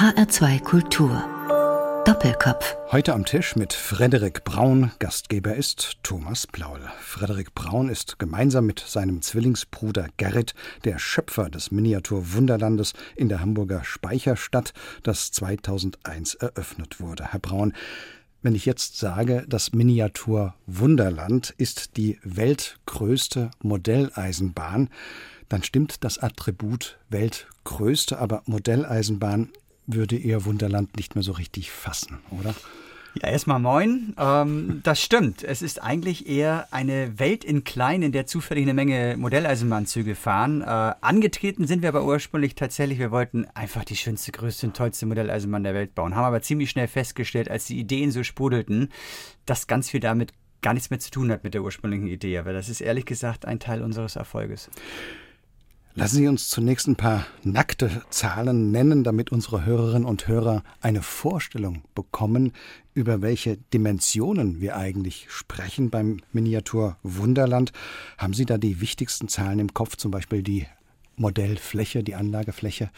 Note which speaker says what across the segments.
Speaker 1: HR2 Kultur. Doppelkopf.
Speaker 2: Heute am Tisch mit Frederik Braun. Gastgeber ist Thomas Plaul. Frederik Braun ist gemeinsam mit seinem Zwillingsbruder Gerrit der Schöpfer des Miniatur-Wunderlandes in der Hamburger Speicherstadt, das 2001 eröffnet wurde. Herr Braun, wenn ich jetzt sage, das Miniatur Wunderland ist die weltgrößte Modelleisenbahn, dann stimmt das Attribut weltgrößte, aber Modelleisenbahn würde Ihr Wunderland nicht mehr so richtig fassen, oder?
Speaker 3: Ja, erstmal moin. Ähm, das stimmt. Es ist eigentlich eher eine Welt in klein, in der zufällig eine Menge Modelleisenbahnzüge fahren. Äh, angetreten sind wir aber ursprünglich tatsächlich, wir wollten einfach die schönste, größte und tollste Modelleisenbahn der Welt bauen. Haben aber ziemlich schnell festgestellt, als die Ideen so sprudelten, dass ganz viel damit gar nichts mehr zu tun hat mit der ursprünglichen Idee. Aber das ist ehrlich gesagt ein Teil unseres Erfolges.
Speaker 2: Lassen Sie uns zunächst ein paar nackte Zahlen nennen, damit unsere Hörerinnen und Hörer eine Vorstellung bekommen, über welche Dimensionen wir eigentlich sprechen beim Miniatur Wunderland. Haben Sie da die wichtigsten Zahlen im Kopf, zum Beispiel die Modellfläche, die Anlagefläche?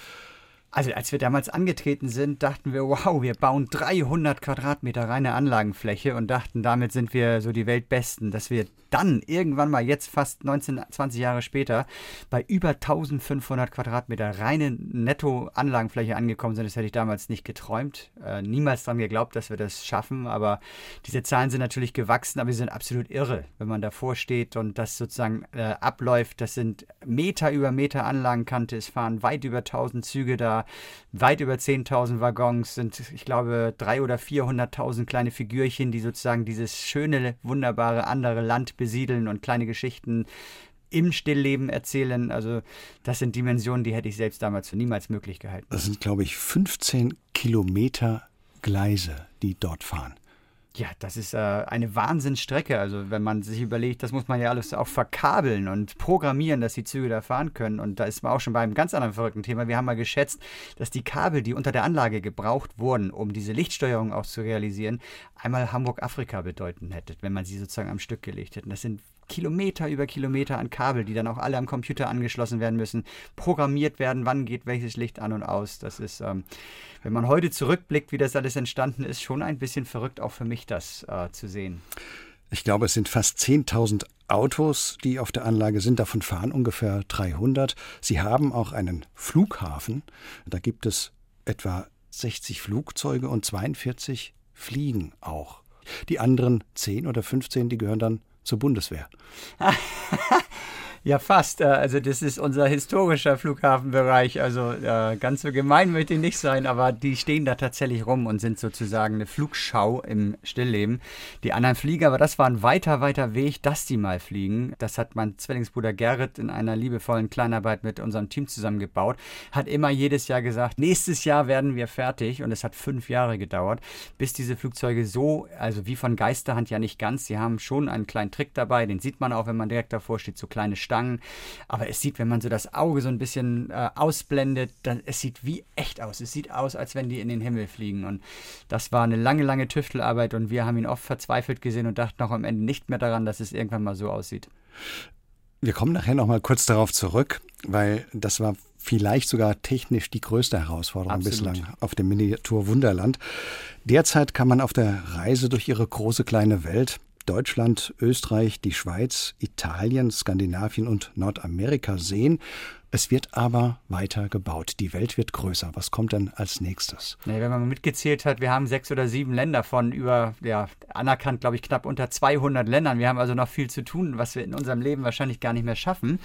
Speaker 3: Also als wir damals angetreten sind, dachten wir, wow, wir bauen 300 Quadratmeter reine Anlagenfläche und dachten, damit sind wir so die Weltbesten, dass wir dann irgendwann mal jetzt fast 19, 20 Jahre später bei über 1500 Quadratmeter reine Netto-Anlagenfläche angekommen sind. Das hätte ich damals nicht geträumt, äh, niemals daran geglaubt, dass wir das schaffen, aber diese Zahlen sind natürlich gewachsen, aber sie sind absolut irre, wenn man davor steht und das sozusagen äh, abläuft. Das sind Meter über Meter Anlagenkante, es fahren weit über 1000 Züge da weit über 10.000 Waggons, sind, ich glaube, 300.000 oder 400.000 kleine Figürchen, die sozusagen dieses schöne, wunderbare andere Land besiedeln und kleine Geschichten im Stillleben erzählen. Also das sind Dimensionen, die hätte ich selbst damals für niemals möglich gehalten.
Speaker 2: Das sind, glaube ich, 15 Kilometer Gleise, die dort fahren.
Speaker 3: Ja, das ist äh, eine Wahnsinnsstrecke. Also wenn man sich überlegt, das muss man ja alles auch verkabeln und programmieren, dass die Züge da fahren können. Und da ist man auch schon bei einem ganz anderen verrückten Thema. Wir haben mal geschätzt, dass die Kabel, die unter der Anlage gebraucht wurden, um diese Lichtsteuerung auch zu realisieren, einmal Hamburg-Afrika bedeuten hätte, wenn man sie sozusagen am Stück gelegt hätte. Das sind Kilometer über Kilometer an Kabel, die dann auch alle am Computer angeschlossen werden müssen, programmiert werden, wann geht welches Licht an und aus. Das ist, ähm, wenn man heute zurückblickt, wie das alles entstanden ist, schon ein bisschen verrückt, auch für mich das äh, zu sehen.
Speaker 2: Ich glaube, es sind fast 10.000 Autos, die auf der Anlage sind. Davon fahren ungefähr 300. Sie haben auch einen Flughafen. Da gibt es etwa 60 Flugzeuge und 42 fliegen auch. Die anderen 10 oder 15, die gehören dann zur Bundeswehr.
Speaker 3: Ja, fast. Äh, also das ist unser historischer Flughafenbereich. Also äh, ganz so gemein möchte ich nicht sein, aber die stehen da tatsächlich rum und sind sozusagen eine Flugschau im Stillleben. Die anderen Flieger, aber das war ein weiter, weiter Weg, dass die mal fliegen. Das hat mein Zwillingsbruder Gerrit in einer liebevollen Kleinarbeit mit unserem Team zusammengebaut. Hat immer jedes Jahr gesagt, nächstes Jahr werden wir fertig. Und es hat fünf Jahre gedauert, bis diese Flugzeuge so, also wie von Geisterhand ja nicht ganz. Sie haben schon einen kleinen Trick dabei, den sieht man auch, wenn man direkt davor steht, so kleine Steine Stangen. Aber es sieht, wenn man so das Auge so ein bisschen äh, ausblendet, dann es sieht wie echt aus. Es sieht aus, als wenn die in den Himmel fliegen. Und das war eine lange, lange Tüftelarbeit und wir haben ihn oft verzweifelt gesehen und dachten auch am Ende nicht mehr daran, dass es irgendwann mal so aussieht.
Speaker 2: Wir kommen nachher noch mal kurz darauf zurück, weil das war vielleicht sogar technisch die größte Herausforderung Absolut. bislang auf dem Miniatur Wunderland. Derzeit kann man auf der Reise durch ihre große kleine Welt Deutschland, Österreich, die Schweiz, Italien, Skandinavien und Nordamerika sehen. Es wird aber weiter gebaut. Die Welt wird größer. Was kommt denn als nächstes?
Speaker 3: Nee, wenn man mitgezählt hat, wir haben sechs oder sieben Länder von über, ja, anerkannt, glaube ich, knapp unter 200 Ländern. Wir haben also noch viel zu tun, was wir in unserem Leben wahrscheinlich gar nicht mehr schaffen.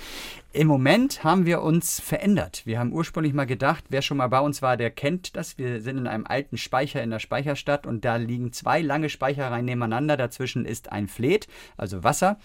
Speaker 3: Im Moment haben wir uns verändert. Wir haben ursprünglich mal gedacht, wer schon mal bei uns war, der kennt das. Wir sind in einem alten Speicher in der Speicherstadt und da liegen zwei lange Speichereien nebeneinander. Dazwischen ist ein Fleet, also Wasser.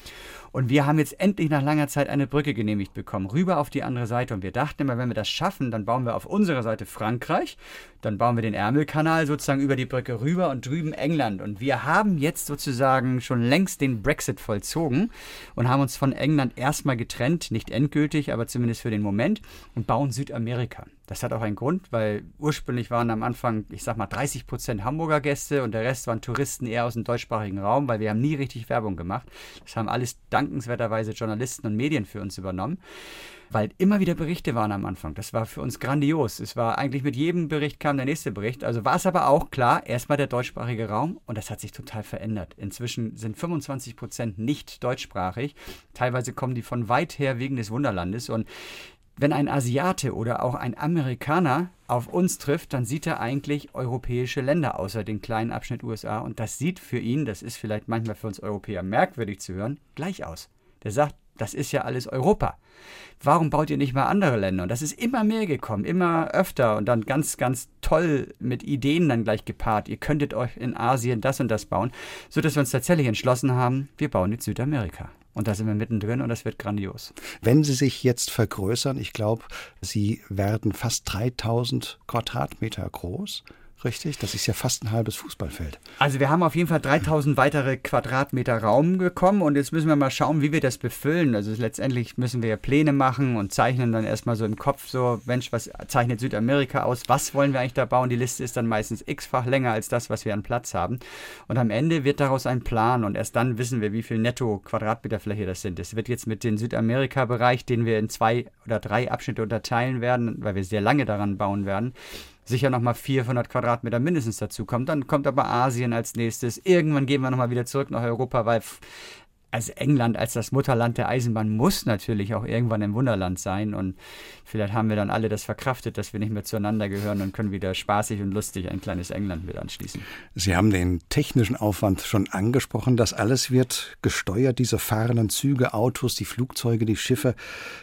Speaker 3: Und wir haben jetzt endlich nach langer Zeit eine Brücke genehmigt bekommen, rüber auf die andere Seite. Und wir dachten immer, wenn wir das schaffen, dann bauen wir auf unserer Seite Frankreich, dann bauen wir den Ärmelkanal sozusagen über die Brücke rüber und drüben England. Und wir haben jetzt sozusagen schon längst den Brexit vollzogen und haben uns von England erstmal getrennt, nicht endgültig, aber zumindest für den Moment, und bauen Südamerika. Das hat auch einen Grund, weil ursprünglich waren am Anfang, ich sag mal, 30 Prozent Hamburger Gäste und der Rest waren Touristen eher aus dem deutschsprachigen Raum, weil wir haben nie richtig Werbung gemacht. Das haben alles dankenswerterweise Journalisten und Medien für uns übernommen weil immer wieder Berichte waren am Anfang. Das war für uns grandios. Es war eigentlich mit jedem Bericht kam der nächste Bericht. Also war es aber auch klar, erstmal der deutschsprachige Raum und das hat sich total verändert. Inzwischen sind 25 Prozent nicht deutschsprachig. Teilweise kommen die von weit her wegen des Wunderlandes und wenn ein Asiate oder auch ein Amerikaner auf uns trifft, dann sieht er eigentlich europäische Länder außer den kleinen Abschnitt USA und das sieht für ihn, das ist vielleicht manchmal für uns Europäer merkwürdig zu hören, gleich aus. Der sagt, das ist ja alles Europa. Warum baut ihr nicht mal andere Länder? Und das ist immer mehr gekommen, immer öfter und dann ganz, ganz toll mit Ideen dann gleich gepaart. Ihr könntet euch in Asien das und das bauen, sodass wir uns tatsächlich entschlossen haben, wir bauen jetzt Südamerika. Und da sind wir mittendrin und das wird grandios.
Speaker 2: Wenn Sie sich jetzt vergrößern, ich glaube, Sie werden fast 3000 Quadratmeter groß richtig? Das ist ja fast ein halbes Fußballfeld.
Speaker 3: Also wir haben auf jeden Fall 3000 weitere Quadratmeter Raum bekommen und jetzt müssen wir mal schauen, wie wir das befüllen. Also letztendlich müssen wir ja Pläne machen und zeichnen dann erstmal so im Kopf so, Mensch, was zeichnet Südamerika aus? Was wollen wir eigentlich da bauen? Die Liste ist dann meistens x-fach länger als das, was wir an Platz haben. Und am Ende wird daraus ein Plan und erst dann wissen wir, wie viel netto Quadratmeter Fläche das sind. Es wird jetzt mit dem Südamerika-Bereich, den wir in zwei oder drei Abschnitte unterteilen werden, weil wir sehr lange daran bauen werden, sicher nochmal 400 Quadratmeter mindestens dazu kommt. Dann kommt aber Asien als nächstes. Irgendwann gehen wir nochmal wieder zurück nach Europa, weil also England als das Mutterland der Eisenbahn muss natürlich auch irgendwann im Wunderland sein. Und vielleicht haben wir dann alle das verkraftet, dass wir nicht mehr zueinander gehören und können wieder spaßig und lustig ein kleines England mit anschließen.
Speaker 2: Sie haben den technischen Aufwand schon angesprochen. Das alles wird gesteuert, diese fahrenden Züge, Autos, die Flugzeuge, die Schiffe,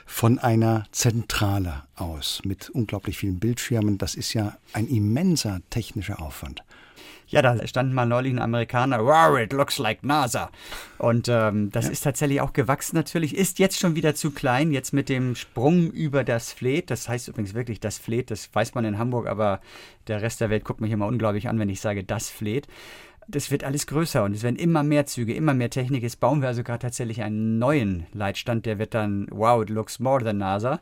Speaker 2: von einer Zentrale aus mit unglaublich vielen Bildschirmen. Das ist ja ein immenser technischer Aufwand.
Speaker 3: Ja, da stand mal neulich ein Amerikaner, wow, it looks like NASA. Und ähm, das ja. ist tatsächlich auch gewachsen natürlich, ist jetzt schon wieder zu klein, jetzt mit dem Sprung über das Fleet. Das heißt übrigens wirklich das Fleet, das weiß man in Hamburg, aber der Rest der Welt guckt mich immer unglaublich an, wenn ich sage das Fleet das wird alles größer und es werden immer mehr Züge, immer mehr Technik. Jetzt bauen wir also gerade tatsächlich einen neuen Leitstand, der wird dann, wow, it looks more than NASA.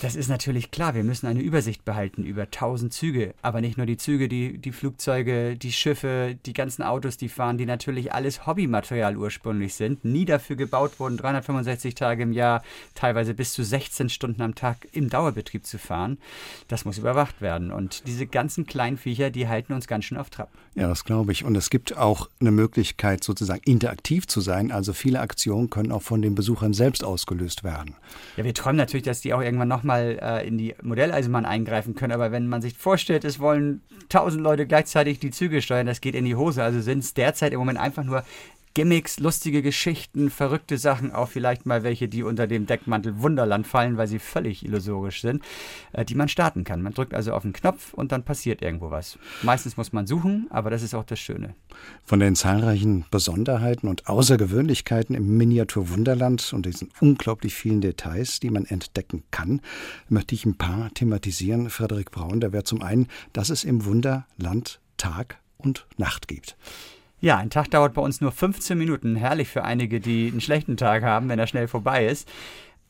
Speaker 3: Das ist natürlich klar, wir müssen eine Übersicht behalten über 1000 Züge, aber nicht nur die Züge, die, die Flugzeuge, die Schiffe, die ganzen Autos, die fahren, die natürlich alles Hobbymaterial ursprünglich sind, nie dafür gebaut wurden, 365 Tage im Jahr, teilweise bis zu 16 Stunden am Tag im Dauerbetrieb zu fahren. Das muss überwacht werden und diese ganzen kleinen Viecher, die halten uns ganz schön auf Trab.
Speaker 2: Ja, das glaube ich. Und es gibt auch eine Möglichkeit, sozusagen interaktiv zu sein. Also viele Aktionen können auch von den Besuchern selbst ausgelöst werden.
Speaker 3: Ja, wir träumen natürlich, dass die auch irgendwann nochmal äh, in die Modelleisenbahn eingreifen können. Aber wenn man sich vorstellt, es wollen tausend Leute gleichzeitig die Züge steuern, das geht in die Hose. Also sind es derzeit im Moment einfach nur Gimmicks, lustige Geschichten, verrückte Sachen, auch vielleicht mal welche, die unter dem Deckmantel Wunderland fallen, weil sie völlig illusorisch sind, äh, die man starten kann. Man drückt also auf den Knopf und dann passiert irgendwo was. Meistens muss man suchen, aber das ist auch das Schöne.
Speaker 2: Von den zahlreichen Besonderheiten und Außergewöhnlichkeiten im Miniatur Wunderland und diesen unglaublich vielen Details, die man entdecken kann, möchte ich ein paar thematisieren. Frederik Braun, da wäre zum einen, dass es im Wunderland Tag und Nacht gibt.
Speaker 3: Ja, ein Tag dauert bei uns nur 15 Minuten. Herrlich für einige, die einen schlechten Tag haben, wenn er schnell vorbei ist.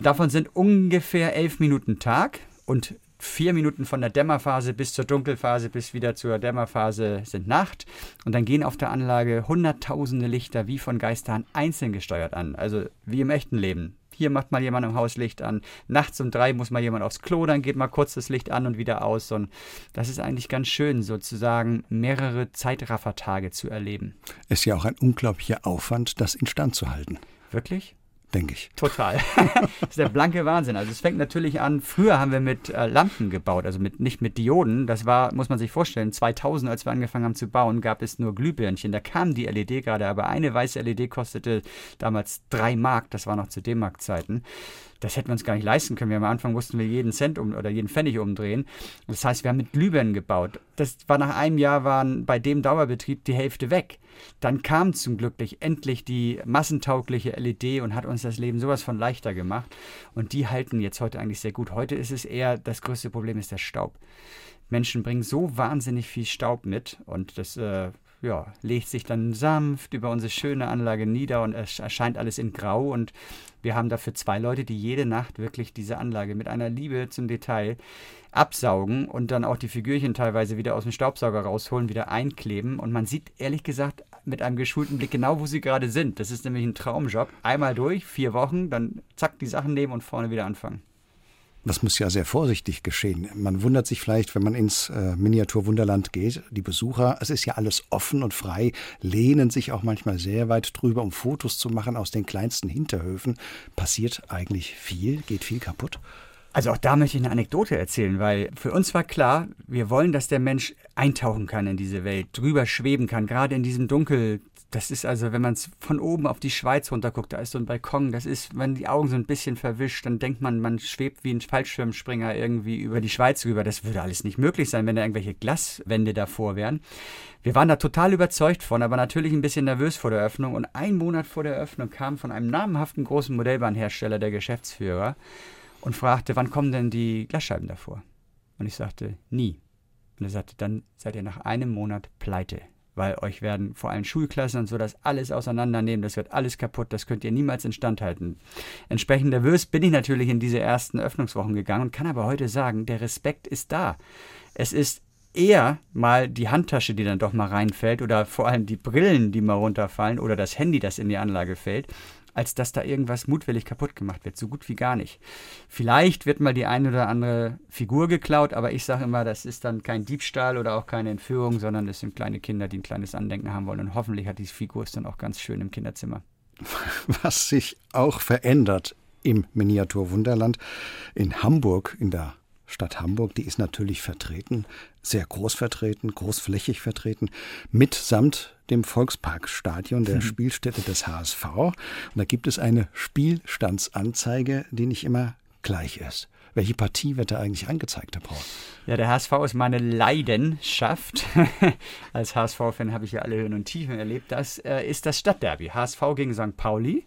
Speaker 3: Davon sind ungefähr 11 Minuten Tag und vier Minuten von der Dämmerphase bis zur Dunkelphase bis wieder zur Dämmerphase sind Nacht. Und dann gehen auf der Anlage hunderttausende Lichter wie von Geistern einzeln gesteuert an. Also wie im echten Leben. Hier macht mal jemand im Haus Licht an. Nachts um drei muss mal jemand aufs Klo, dann geht mal kurz das Licht an und wieder aus. Und das ist eigentlich ganz schön, sozusagen mehrere Zeitraffertage zu erleben.
Speaker 2: Ist ja auch ein unglaublicher Aufwand, das instand zu halten.
Speaker 3: Wirklich?
Speaker 2: Denke ich.
Speaker 3: Total. das ist der blanke Wahnsinn. Also es fängt natürlich an, früher haben wir mit äh, Lampen gebaut, also mit, nicht mit Dioden. Das war, muss man sich vorstellen, 2000, als wir angefangen haben zu bauen, gab es nur Glühbirnchen. Da kam die LED gerade, aber eine weiße LED kostete damals drei Mark. Das war noch zu D-Mark-Zeiten das hätten wir uns gar nicht leisten können. Wir am Anfang mussten wir jeden Cent um, oder jeden Pfennig umdrehen. Das heißt, wir haben mit Glühbirnen gebaut. Das war nach einem Jahr waren bei dem Dauerbetrieb die Hälfte weg. Dann kam zum Glück endlich die massentaugliche LED und hat uns das Leben sowas von leichter gemacht. Und die halten jetzt heute eigentlich sehr gut. Heute ist es eher, das größte Problem ist der Staub. Menschen bringen so wahnsinnig viel Staub mit und das äh, ja, legt sich dann sanft über unsere schöne Anlage nieder und es erscheint alles in Grau. Und wir haben dafür zwei Leute, die jede Nacht wirklich diese Anlage mit einer Liebe zum Detail absaugen und dann auch die Figürchen teilweise wieder aus dem Staubsauger rausholen, wieder einkleben. Und man sieht ehrlich gesagt mit einem geschulten Blick genau, wo sie gerade sind. Das ist nämlich ein Traumjob. Einmal durch, vier Wochen, dann zack, die Sachen nehmen und vorne wieder anfangen.
Speaker 2: Das muss ja sehr vorsichtig geschehen. Man wundert sich vielleicht, wenn man ins äh, Miniaturwunderland geht, die Besucher, es ist ja alles offen und frei, lehnen sich auch manchmal sehr weit drüber, um Fotos zu machen aus den kleinsten Hinterhöfen. Passiert eigentlich viel? Geht viel kaputt?
Speaker 3: Also auch da möchte ich eine Anekdote erzählen, weil für uns war klar, wir wollen, dass der Mensch eintauchen kann in diese Welt, drüber schweben kann, gerade in diesem Dunkel. Das ist also, wenn man von oben auf die Schweiz runterguckt, da ist so ein Balkon, das ist, wenn die Augen so ein bisschen verwischt, dann denkt man, man schwebt wie ein Fallschirmspringer irgendwie über die Schweiz rüber. Das würde alles nicht möglich sein, wenn da irgendwelche Glaswände davor wären. Wir waren da total überzeugt von, aber natürlich ein bisschen nervös vor der Eröffnung. Und ein Monat vor der Eröffnung kam von einem namhaften großen Modellbahnhersteller der Geschäftsführer, und fragte, wann kommen denn die Glasscheiben davor? Und ich sagte, nie. Und er sagte, dann seid ihr nach einem Monat pleite, weil euch werden vor allem Schulklassen und so das alles auseinandernehmen, das wird alles kaputt, das könnt ihr niemals instand halten. Entsprechend nervös bin ich natürlich in diese ersten Öffnungswochen gegangen und kann aber heute sagen, der Respekt ist da. Es ist eher mal die Handtasche, die dann doch mal reinfällt oder vor allem die Brillen, die mal runterfallen oder das Handy, das in die Anlage fällt, als dass da irgendwas mutwillig kaputt gemacht wird. So gut wie gar nicht. Vielleicht wird mal die eine oder andere Figur geklaut, aber ich sage immer, das ist dann kein Diebstahl oder auch keine Entführung, sondern es sind kleine Kinder, die ein kleines Andenken haben wollen. Und hoffentlich hat die Figur es dann auch ganz schön im Kinderzimmer.
Speaker 2: Was sich auch verändert im Miniaturwunderland in Hamburg, in der Stadt Hamburg, die ist natürlich vertreten, sehr groß vertreten, großflächig vertreten, mitsamt dem Volksparkstadion, der mhm. Spielstätte des HSV. Und da gibt es eine Spielstandsanzeige, die nicht immer gleich ist. Welche Partie wird da eigentlich angezeigt, Herr Paul?
Speaker 3: Ja, der HSV ist meine Leidenschaft. Als HSV-Fan habe ich ja alle Höhen und Tiefen erlebt. Das äh, ist das Stadtderby. HSV gegen St. Pauli.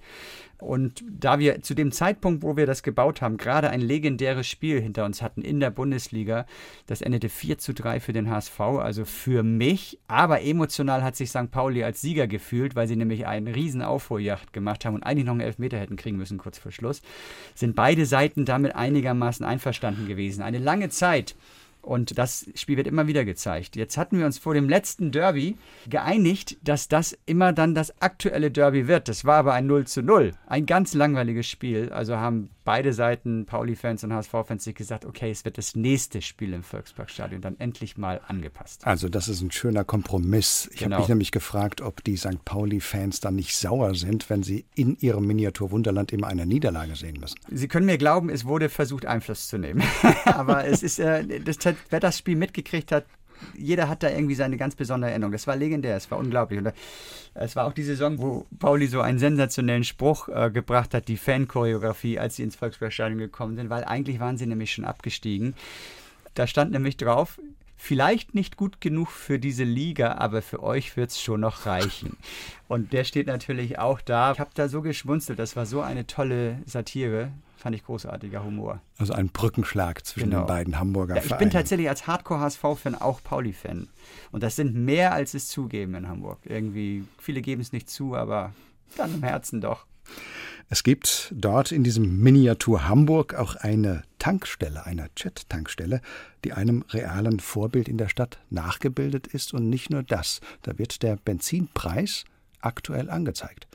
Speaker 3: Und da wir zu dem Zeitpunkt, wo wir das gebaut haben, gerade ein legendäres Spiel hinter uns hatten in der Bundesliga, das endete 4 zu 3 für den HSV, also für mich. Aber emotional hat sich St. Pauli als Sieger gefühlt, weil sie nämlich einen riesen Aufholjacht gemacht haben und eigentlich noch einen Elfmeter hätten kriegen müssen kurz vor Schluss. Sind beide Seiten damit einigermaßen einverstanden gewesen. Eine lange Zeit und das Spiel wird immer wieder gezeigt. Jetzt hatten wir uns vor dem letzten Derby geeinigt, dass das immer dann das aktuelle Derby wird. Das war aber ein 0 zu 0. Ein ganz langweiliges Spiel. Also haben beide Seiten, Pauli-Fans und HSV-Fans, sich gesagt, okay, es wird das nächste Spiel im Volksparkstadion dann endlich mal angepasst.
Speaker 2: Also das ist ein schöner Kompromiss. Ich genau. habe mich nämlich gefragt, ob die St. Pauli-Fans dann nicht sauer sind, wenn sie in ihrem Miniatur-Wunderland immer eine Niederlage sehen müssen.
Speaker 3: Sie können mir glauben, es wurde versucht, Einfluss zu nehmen. aber es ist, äh, das, wer das Spiel mitgekriegt hat, jeder hat da irgendwie seine ganz besondere Erinnerung. Das war legendär, es war unglaublich. Und es war auch die Saison, wo Pauli so einen sensationellen Spruch äh, gebracht hat, die Fanchoreografie, als sie ins Volksparkstadion gekommen sind, weil eigentlich waren sie nämlich schon abgestiegen. Da stand nämlich drauf, vielleicht nicht gut genug für diese Liga, aber für euch wird es schon noch reichen. Und der steht natürlich auch da. Ich habe da so geschmunzelt, das war so eine tolle Satire. Fand ich großartiger Humor.
Speaker 2: Also ein Brückenschlag zwischen genau. den beiden Hamburger ja,
Speaker 3: Ich Vereinen. bin tatsächlich als Hardcore-HSV-Fan auch Pauli-Fan. Und das sind mehr, als es zugeben in Hamburg. Irgendwie, viele geben es nicht zu, aber dann im Herzen doch.
Speaker 2: Es gibt dort in diesem Miniatur Hamburg auch eine Tankstelle, eine Jet-Tankstelle, die einem realen Vorbild in der Stadt nachgebildet ist. Und nicht nur das, da wird der Benzinpreis aktuell angezeigt.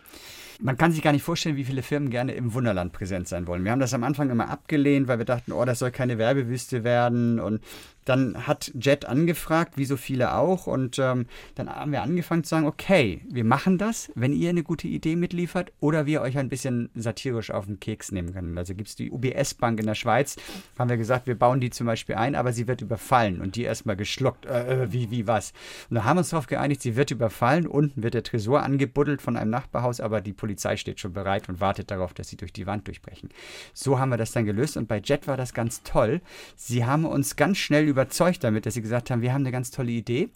Speaker 3: Man kann sich gar nicht vorstellen, wie viele Firmen gerne im Wunderland präsent sein wollen. Wir haben das am Anfang immer abgelehnt, weil wir dachten, oh, das soll keine Werbewüste werden. Und dann hat Jet angefragt, wie so viele auch, und ähm, dann haben wir angefangen zu sagen, okay, wir machen das, wenn ihr eine gute Idee mitliefert oder wir euch ein bisschen satirisch auf den Keks nehmen können. Also gibt es die UBS-Bank in der Schweiz, haben wir gesagt, wir bauen die zum Beispiel ein, aber sie wird überfallen und die erstmal geschluckt. Äh, äh, wie, wie, was? Und da haben wir uns darauf geeinigt, sie wird überfallen, unten wird der Tresor angebuddelt von einem Nachbarhaus, aber die Polizei steht schon bereit und wartet darauf, dass sie durch die Wand durchbrechen. So haben wir das dann gelöst und bei Jet war das ganz toll. Sie haben uns ganz schnell überzeugt damit, dass sie gesagt haben, wir haben eine ganz tolle Idee.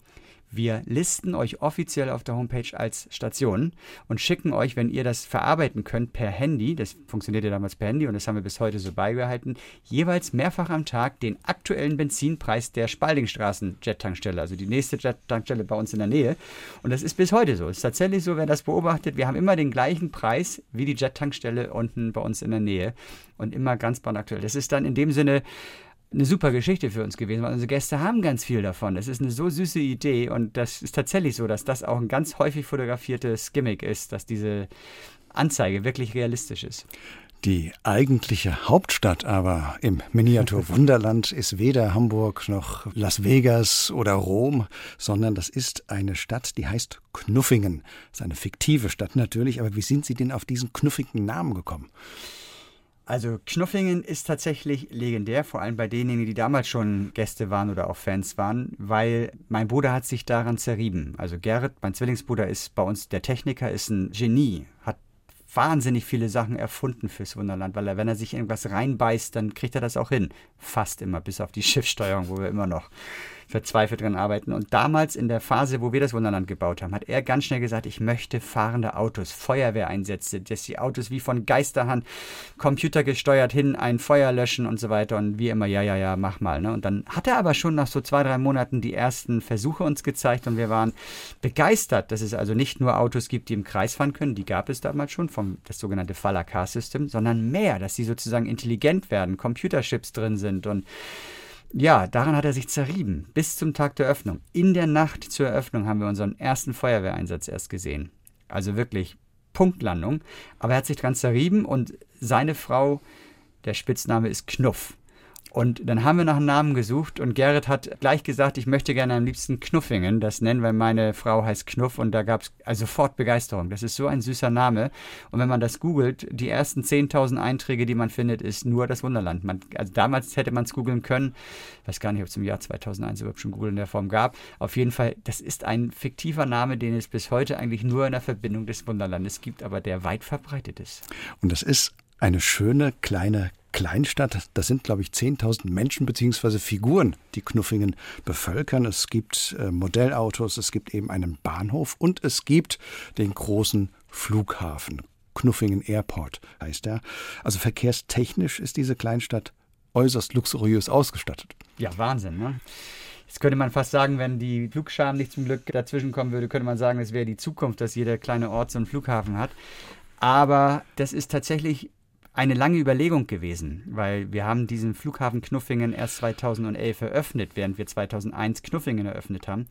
Speaker 3: Wir listen euch offiziell auf der Homepage als Station und schicken euch, wenn ihr das verarbeiten könnt, per Handy, das funktioniert ja damals per Handy und das haben wir bis heute so beibehalten, jeweils mehrfach am Tag den aktuellen Benzinpreis der Spaldingstraßen Jet-Tankstelle, also die nächste Jet-Tankstelle bei uns in der Nähe. Und das ist bis heute so. Es ist tatsächlich so, wer das beobachtet, wir haben immer den gleichen Preis wie die Jet-Tankstelle unten bei uns in der Nähe und immer ganz brandaktuell. Das ist dann in dem Sinne eine super Geschichte für uns gewesen, weil unsere Gäste haben ganz viel davon. Das ist eine so süße Idee und das ist tatsächlich so, dass das auch ein ganz häufig fotografiertes Gimmick ist, dass diese Anzeige wirklich realistisch ist.
Speaker 2: Die eigentliche Hauptstadt aber im Miniaturwunderland ist weder Hamburg noch Las Vegas oder Rom, sondern das ist eine Stadt, die heißt Knuffingen. Das ist eine fiktive Stadt natürlich, aber wie sind Sie denn auf diesen knuffigen Namen gekommen?
Speaker 3: Also Knuffingen ist tatsächlich legendär, vor allem bei denjenigen, die damals schon Gäste waren oder auch Fans waren, weil mein Bruder hat sich daran zerrieben. Also Gerrit, mein Zwillingsbruder, ist bei uns der Techniker, ist ein Genie, hat wahnsinnig viele Sachen erfunden fürs Wunderland, weil er, wenn er sich irgendwas reinbeißt, dann kriegt er das auch hin. Fast immer, bis auf die Schiffssteuerung, wo wir immer noch verzweifelt dran arbeiten. Und damals in der Phase, wo wir das Wunderland gebaut haben, hat er ganz schnell gesagt, ich möchte fahrende Autos, Feuerwehreinsätze, dass die Autos wie von Geisterhand computergesteuert hin ein Feuer löschen und so weiter. Und wie immer, ja, ja, ja, mach mal. Ne? Und dann hat er aber schon nach so zwei, drei Monaten die ersten Versuche uns gezeigt und wir waren begeistert, dass es also nicht nur Autos gibt, die im Kreis fahren können, die gab es damals schon, vom das sogenannte Faller Car System, sondern mehr, dass sie sozusagen intelligent werden, Computerchips drin sind und ja, daran hat er sich zerrieben, bis zum Tag der Öffnung. In der Nacht zur Eröffnung haben wir unseren ersten Feuerwehreinsatz erst gesehen. Also wirklich Punktlandung. Aber er hat sich dran zerrieben und seine Frau, der Spitzname ist Knuff. Und dann haben wir nach einem Namen gesucht und Gerrit hat gleich gesagt, ich möchte gerne am liebsten Knuffingen das nennen, weil meine Frau heißt Knuff und da gab es also sofort Begeisterung. Das ist so ein süßer Name. Und wenn man das googelt, die ersten 10.000 Einträge, die man findet, ist nur das Wunderland. Man, also damals hätte man es googeln können. Ich weiß gar nicht, ob es im Jahr 2001 überhaupt schon Google in der Form gab. Auf jeden Fall, das ist ein fiktiver Name, den es bis heute eigentlich nur in der Verbindung des Wunderlandes gibt, aber der weit verbreitet ist.
Speaker 2: Und das ist eine schöne kleine Kleinstadt. Das sind, glaube ich, 10.000 Menschen bzw. Figuren, die Knuffingen bevölkern. Es gibt äh, Modellautos, es gibt eben einen Bahnhof und es gibt den großen Flughafen. Knuffingen Airport heißt er. Also verkehrstechnisch ist diese Kleinstadt äußerst luxuriös ausgestattet.
Speaker 3: Ja, Wahnsinn, ne? Jetzt könnte man fast sagen, wenn die Flugscham nicht zum Glück dazwischen kommen würde, könnte man sagen, es wäre die Zukunft, dass jeder kleine Ort so einen Flughafen hat. Aber das ist tatsächlich eine lange Überlegung gewesen, weil wir haben diesen Flughafen Knuffingen erst 2011 eröffnet, während wir 2001 Knuffingen eröffnet haben.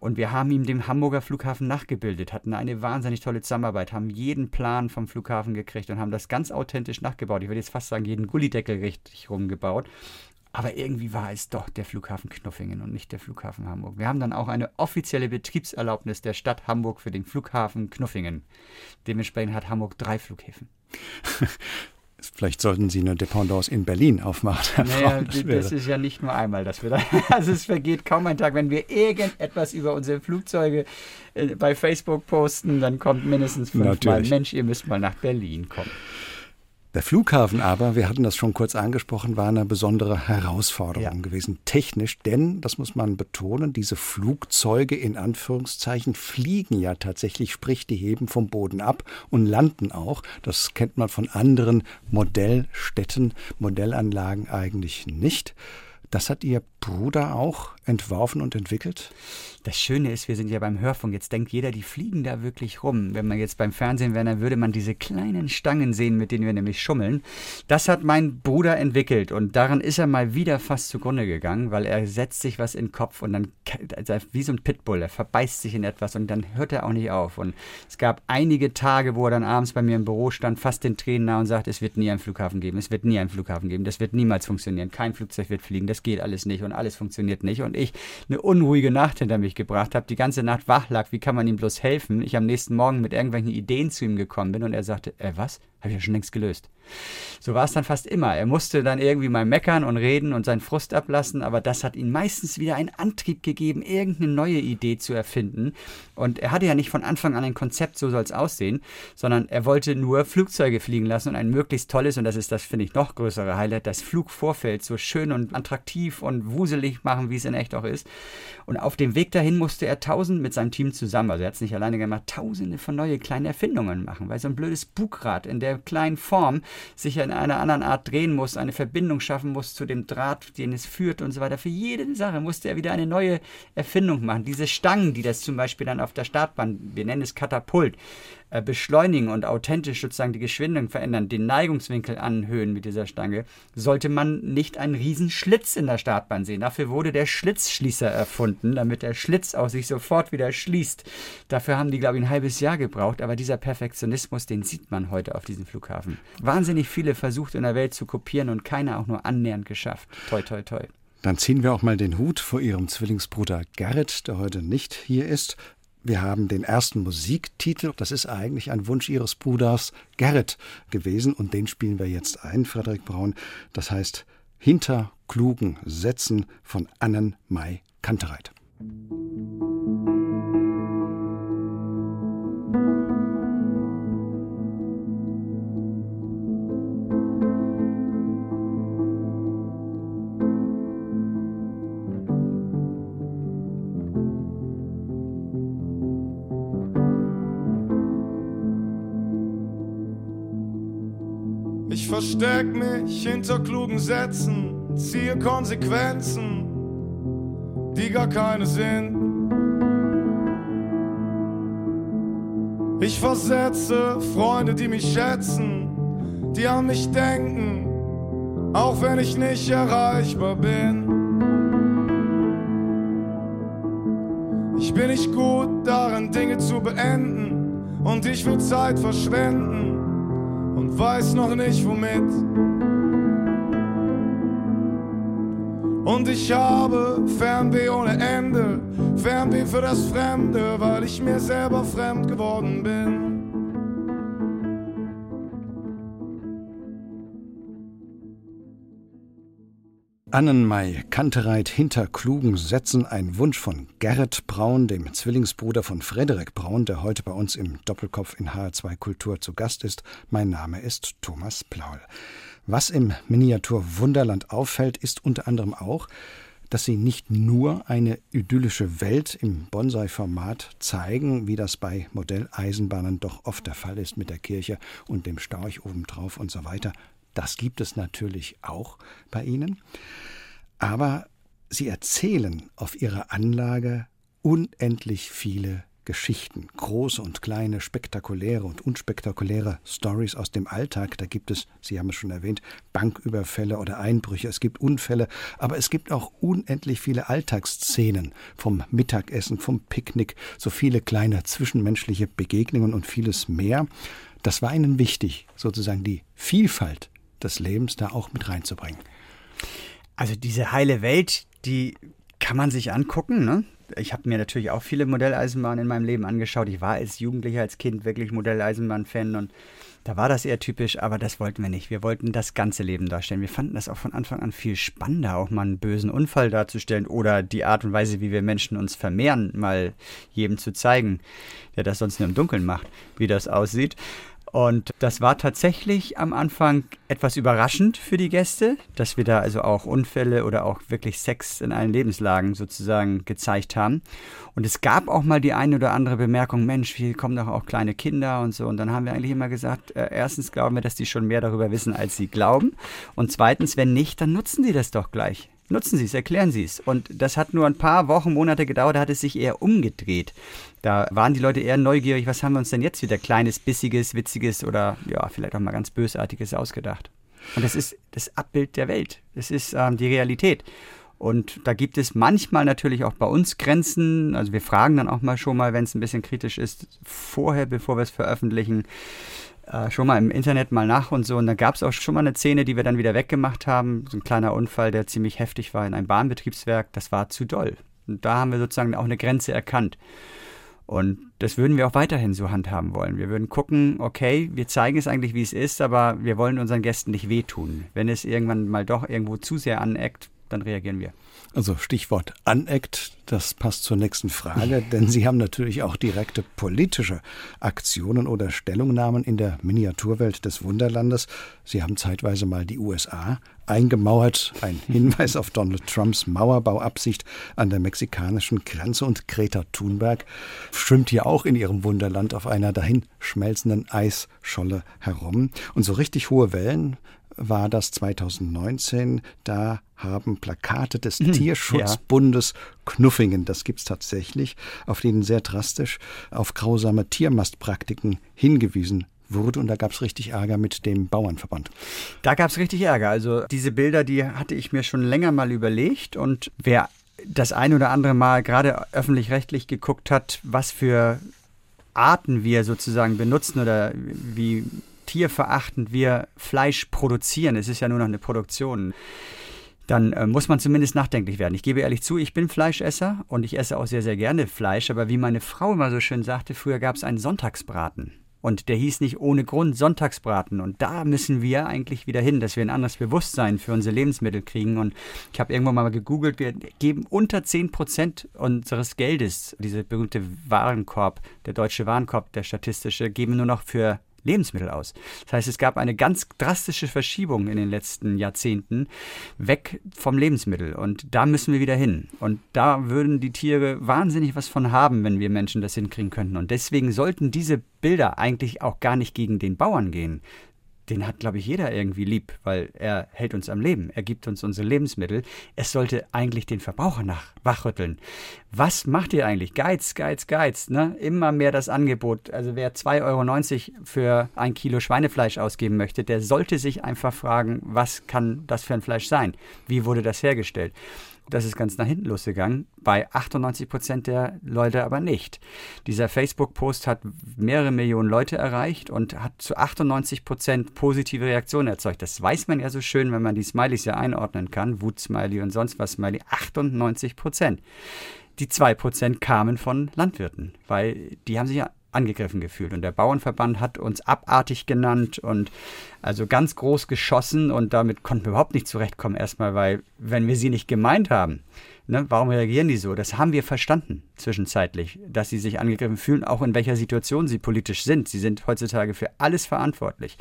Speaker 3: Und wir haben ihm den Hamburger Flughafen nachgebildet, hatten eine wahnsinnig tolle Zusammenarbeit, haben jeden Plan vom Flughafen gekriegt und haben das ganz authentisch nachgebaut. Ich würde jetzt fast sagen, jeden Gullideckel richtig rumgebaut. Aber irgendwie war es doch der Flughafen Knuffingen und nicht der Flughafen Hamburg. Wir haben dann auch eine offizielle Betriebserlaubnis der Stadt Hamburg für den Flughafen Knuffingen. Dementsprechend hat Hamburg drei Flughäfen.
Speaker 2: Vielleicht sollten Sie eine Dependance in Berlin aufmachen.
Speaker 3: Naja, das, ist ja nicht nur einmal, dass wir da. Also es vergeht kaum ein Tag, wenn wir irgendetwas über unsere Flugzeuge äh, bei Facebook posten, dann kommt mindestens fünfmal, Mensch, ihr müsst mal nach Berlin kommen.
Speaker 2: Der Flughafen aber, wir hatten das schon kurz angesprochen, war eine besondere Herausforderung ja. gewesen, technisch, denn, das muss man betonen, diese Flugzeuge in Anführungszeichen fliegen ja tatsächlich, sprich, die heben vom Boden ab und landen auch. Das kennt man von anderen Modellstätten, Modellanlagen eigentlich nicht. Das hat Ihr Bruder auch entworfen und entwickelt?
Speaker 3: Das Schöne ist, wir sind ja beim Hörfunk. Jetzt denkt jeder, die fliegen da wirklich rum. Wenn man jetzt beim Fernsehen wäre, dann würde man diese kleinen Stangen sehen, mit denen wir nämlich schummeln. Das hat mein Bruder entwickelt und daran ist er mal wieder fast zugrunde gegangen, weil er setzt sich was in den Kopf und dann, also wie so ein Pitbull, er verbeißt sich in etwas und dann hört er auch nicht auf. Und es gab einige Tage, wo er dann abends bei mir im Büro stand, fast den Tränen nah und sagt, es wird nie einen Flughafen geben, es wird nie einen Flughafen geben, das wird niemals funktionieren, kein Flugzeug wird fliegen, das geht alles nicht und alles funktioniert nicht. Und ich eine unruhige Nacht hinter mich gebracht habe, die ganze Nacht wach lag, wie kann man ihm bloß helfen? Ich am nächsten Morgen mit irgendwelchen Ideen zu ihm gekommen bin und er sagte, äh, was? Habe ich ja schon längst gelöst. So war es dann fast immer. Er musste dann irgendwie mal meckern und reden und seinen Frust ablassen, aber das hat ihm meistens wieder einen Antrieb gegeben, irgendeine neue Idee zu erfinden. Und er hatte ja nicht von Anfang an ein Konzept, so soll es aussehen, sondern er wollte nur Flugzeuge fliegen lassen und ein möglichst tolles, und das ist das, finde ich, noch größere Highlight, das Flugvorfeld so schön und attraktiv und wuselig machen, wie es in echt auch ist. Und auf dem Weg dahin musste er tausend mit seinem Team zusammen, also er hat es nicht alleine gemacht, tausende von neue kleinen Erfindungen machen, weil so ein blödes Bugrad in der kleinen Form sich in einer anderen Art drehen muss, eine Verbindung schaffen muss zu dem Draht, den es führt und so weiter. Für jede Sache musste er wieder eine neue Erfindung machen. Diese Stangen, die das zum Beispiel dann auf der Startbahn, wir nennen es Katapult, äh, beschleunigen und authentisch sozusagen die Geschwindigung verändern, den Neigungswinkel anhöhen mit dieser Stange, sollte man nicht einen riesen Schlitz in der Startbahn sehen. Dafür wurde der Schlitzschließer erfunden, damit der Schlitz auch sich sofort wieder schließt. Dafür haben die, glaube ich, ein halbes Jahr gebraucht, aber dieser Perfektionismus, den sieht man heute auf diesem Flughafen. Wahnsinnig viele versucht in der Welt zu kopieren und keiner auch nur annähernd geschafft. Toi, toi, toi.
Speaker 2: Dann ziehen wir auch mal den Hut vor Ihrem Zwillingsbruder Gerrit, der heute nicht hier ist. Wir haben den ersten Musiktitel, das ist eigentlich ein Wunsch Ihres Bruders Gerrit gewesen und den spielen wir jetzt ein, Frederik Braun. Das heißt Hinter klugen Sätzen von Annen Mai Kantereit.
Speaker 4: Versteck mich hinter klugen Sätzen, ziehe Konsequenzen, die gar keine sind. Ich versetze Freunde, die mich schätzen, die an mich denken, auch wenn ich nicht erreichbar bin. Ich bin nicht gut darin, Dinge zu beenden und ich will Zeit verschwenden weiß noch nicht womit. Und ich habe Fernweh ohne Ende, Fernweh für das Fremde, weil ich mir selber fremd geworden bin.
Speaker 2: Annenmai Kantereit hinter klugen Sätzen ein Wunsch von Gerrit Braun, dem Zwillingsbruder von Frederik Braun, der heute bei uns im Doppelkopf in HR2 Kultur zu Gast ist. Mein Name ist Thomas Plaul. Was im Miniatur Wunderland auffällt, ist unter anderem auch, dass sie nicht nur eine idyllische Welt im Bonsai-Format zeigen, wie das bei Modelleisenbahnen doch oft der Fall ist mit der Kirche und dem Storch obendrauf und so weiter, das gibt es natürlich auch bei Ihnen. Aber Sie erzählen auf Ihrer Anlage unendlich viele Geschichten, große und kleine, spektakuläre und unspektakuläre Stories aus dem Alltag. Da gibt es, Sie haben es schon erwähnt, Banküberfälle oder Einbrüche, es gibt Unfälle, aber es gibt auch unendlich viele Alltagsszenen vom Mittagessen, vom Picknick, so viele kleine zwischenmenschliche Begegnungen und vieles mehr. Das war Ihnen wichtig, sozusagen die Vielfalt des Lebens da auch mit reinzubringen.
Speaker 3: Also diese heile Welt, die kann man sich angucken. Ne? Ich habe mir natürlich auch viele Modelleisenbahnen in meinem Leben angeschaut. Ich war als Jugendlicher, als Kind wirklich Modelleisenbahn-Fan und da war das eher typisch, aber das wollten wir nicht. Wir wollten das ganze Leben darstellen. Wir fanden das auch von Anfang an viel spannender, auch mal einen bösen Unfall darzustellen oder die Art und Weise, wie wir Menschen uns vermehren, mal jedem zu zeigen, der das sonst nur im Dunkeln macht, wie das aussieht. Und das war tatsächlich am Anfang etwas überraschend für die Gäste, dass wir da also auch Unfälle oder auch wirklich Sex in allen Lebenslagen sozusagen gezeigt haben. Und es gab auch mal die eine oder andere Bemerkung, Mensch, hier kommen doch auch kleine Kinder und so. Und dann haben wir eigentlich immer gesagt, äh, erstens glauben wir, dass die schon mehr darüber wissen, als sie glauben. Und zweitens, wenn nicht, dann nutzen sie das doch gleich. Nutzen Sie es, erklären Sie es. Und das hat nur ein paar Wochen, Monate gedauert, da hat es sich eher umgedreht. Da waren die Leute eher neugierig, was haben wir uns denn jetzt wieder kleines, bissiges, witziges oder ja, vielleicht auch mal ganz bösartiges ausgedacht. Und das ist das Abbild der Welt. Das ist ähm, die Realität. Und da gibt es manchmal natürlich auch bei uns Grenzen. Also wir fragen dann auch mal schon mal, wenn es ein bisschen kritisch ist, vorher, bevor wir es veröffentlichen äh, schon mal im Internet mal nach und so. Und da gab es auch schon mal eine Szene, die wir dann wieder weggemacht haben. So ein kleiner Unfall, der ziemlich heftig war in einem Bahnbetriebswerk. Das war zu doll. Und da haben wir sozusagen auch eine Grenze erkannt. Und das würden wir auch weiterhin so handhaben wollen. Wir würden gucken, okay, wir zeigen es eigentlich, wie es ist, aber wir wollen unseren Gästen nicht wehtun. Wenn es irgendwann mal doch irgendwo zu sehr aneckt, dann reagieren wir.
Speaker 2: Also Stichwort aneckt, das passt zur nächsten Frage, denn Sie haben natürlich auch direkte politische Aktionen oder Stellungnahmen in der Miniaturwelt des Wunderlandes. Sie haben zeitweise mal die USA eingemauert, ein Hinweis auf Donald Trumps Mauerbauabsicht an der mexikanischen Grenze und Greta Thunberg schwimmt hier auch in ihrem Wunderland auf einer dahin schmelzenden Eisscholle herum. Und so richtig hohe Wellen war das 2019. Da haben Plakate des hm, Tierschutzbundes ja. Knuffingen, das gibt es tatsächlich, auf denen sehr drastisch auf grausame Tiermastpraktiken hingewiesen wurde und da gab es richtig Ärger mit dem Bauernverband.
Speaker 3: Da gab es richtig Ärger. Also diese Bilder, die hatte ich mir schon länger mal überlegt und wer das ein oder andere Mal gerade öffentlich-rechtlich geguckt hat, was für Arten wir sozusagen benutzen oder wie tierverachtend wir Fleisch produzieren, es ist ja nur noch eine Produktion, dann äh, muss man zumindest nachdenklich werden. Ich gebe ehrlich zu, ich bin Fleischesser und ich esse auch sehr, sehr gerne Fleisch, aber wie meine Frau immer so schön sagte, früher gab es einen Sonntagsbraten. Und der hieß nicht ohne Grund Sonntagsbraten. Und da müssen wir eigentlich wieder hin, dass wir ein anderes Bewusstsein für unsere Lebensmittel kriegen. Und ich habe irgendwann mal gegoogelt, wir geben unter 10 Prozent unseres Geldes, diese berühmte Warenkorb, der deutsche Warenkorb, der statistische, geben nur noch für Lebensmittel aus. Das heißt, es gab eine ganz drastische Verschiebung in den letzten Jahrzehnten weg vom Lebensmittel. Und da müssen wir wieder hin. Und da würden die Tiere wahnsinnig was von haben, wenn wir Menschen das hinkriegen könnten. Und deswegen sollten diese Bilder eigentlich auch gar nicht gegen den Bauern gehen, den hat, glaube ich, jeder irgendwie lieb, weil er hält uns am Leben. Er gibt uns unsere Lebensmittel. Es sollte eigentlich den Verbraucher nach wachrütteln. Was macht ihr eigentlich? Geiz, Geiz, Geiz. Ne? Immer mehr das Angebot. Also wer 2,90 Euro für ein Kilo Schweinefleisch ausgeben möchte, der sollte sich einfach fragen, was kann das für ein Fleisch sein? Wie wurde das hergestellt? Das ist ganz nach hinten losgegangen, bei 98 Prozent der Leute aber nicht. Dieser Facebook-Post hat mehrere Millionen Leute erreicht und hat zu 98 Prozent positive Reaktionen erzeugt. Das weiß man ja so schön, wenn man die Smileys ja einordnen kann. Wut-Smiley und sonst was Smiley. 98 Prozent. Die 2 Prozent kamen von Landwirten, weil die haben sich ja angegriffen gefühlt. Und der Bauernverband hat uns abartig genannt und also ganz groß geschossen und damit konnten wir überhaupt nicht zurechtkommen erstmal, weil wenn wir sie nicht gemeint haben, Ne? Warum reagieren die so? Das haben wir verstanden zwischenzeitlich, dass sie sich angegriffen fühlen, auch in welcher Situation sie politisch sind. Sie sind heutzutage für alles verantwortlich.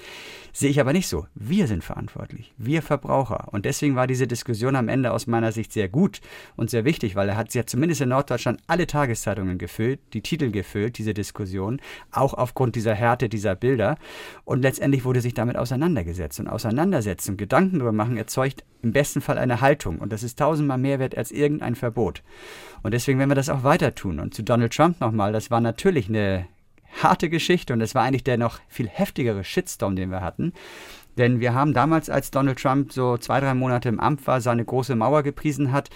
Speaker 3: Sehe ich aber nicht so. Wir sind verantwortlich. Wir Verbraucher. Und deswegen war diese Diskussion am Ende aus meiner Sicht sehr gut und sehr wichtig, weil er hat ja zumindest in Norddeutschland alle Tageszeitungen gefüllt, die Titel gefüllt, diese Diskussion, auch aufgrund dieser Härte dieser Bilder. Und letztendlich wurde sich damit auseinandergesetzt. Und Auseinandersetzen, Gedanken darüber machen, erzeugt im besten Fall eine Haltung. Und das ist tausendmal mehr wert als irgendein Verbot. Und deswegen werden wir das auch weiter tun. Und zu Donald Trump nochmal, das war natürlich eine harte Geschichte und es war eigentlich der noch viel heftigere Shitstorm, den wir hatten. Denn wir haben damals, als Donald Trump so zwei, drei Monate im Amt war, seine große Mauer gepriesen hat,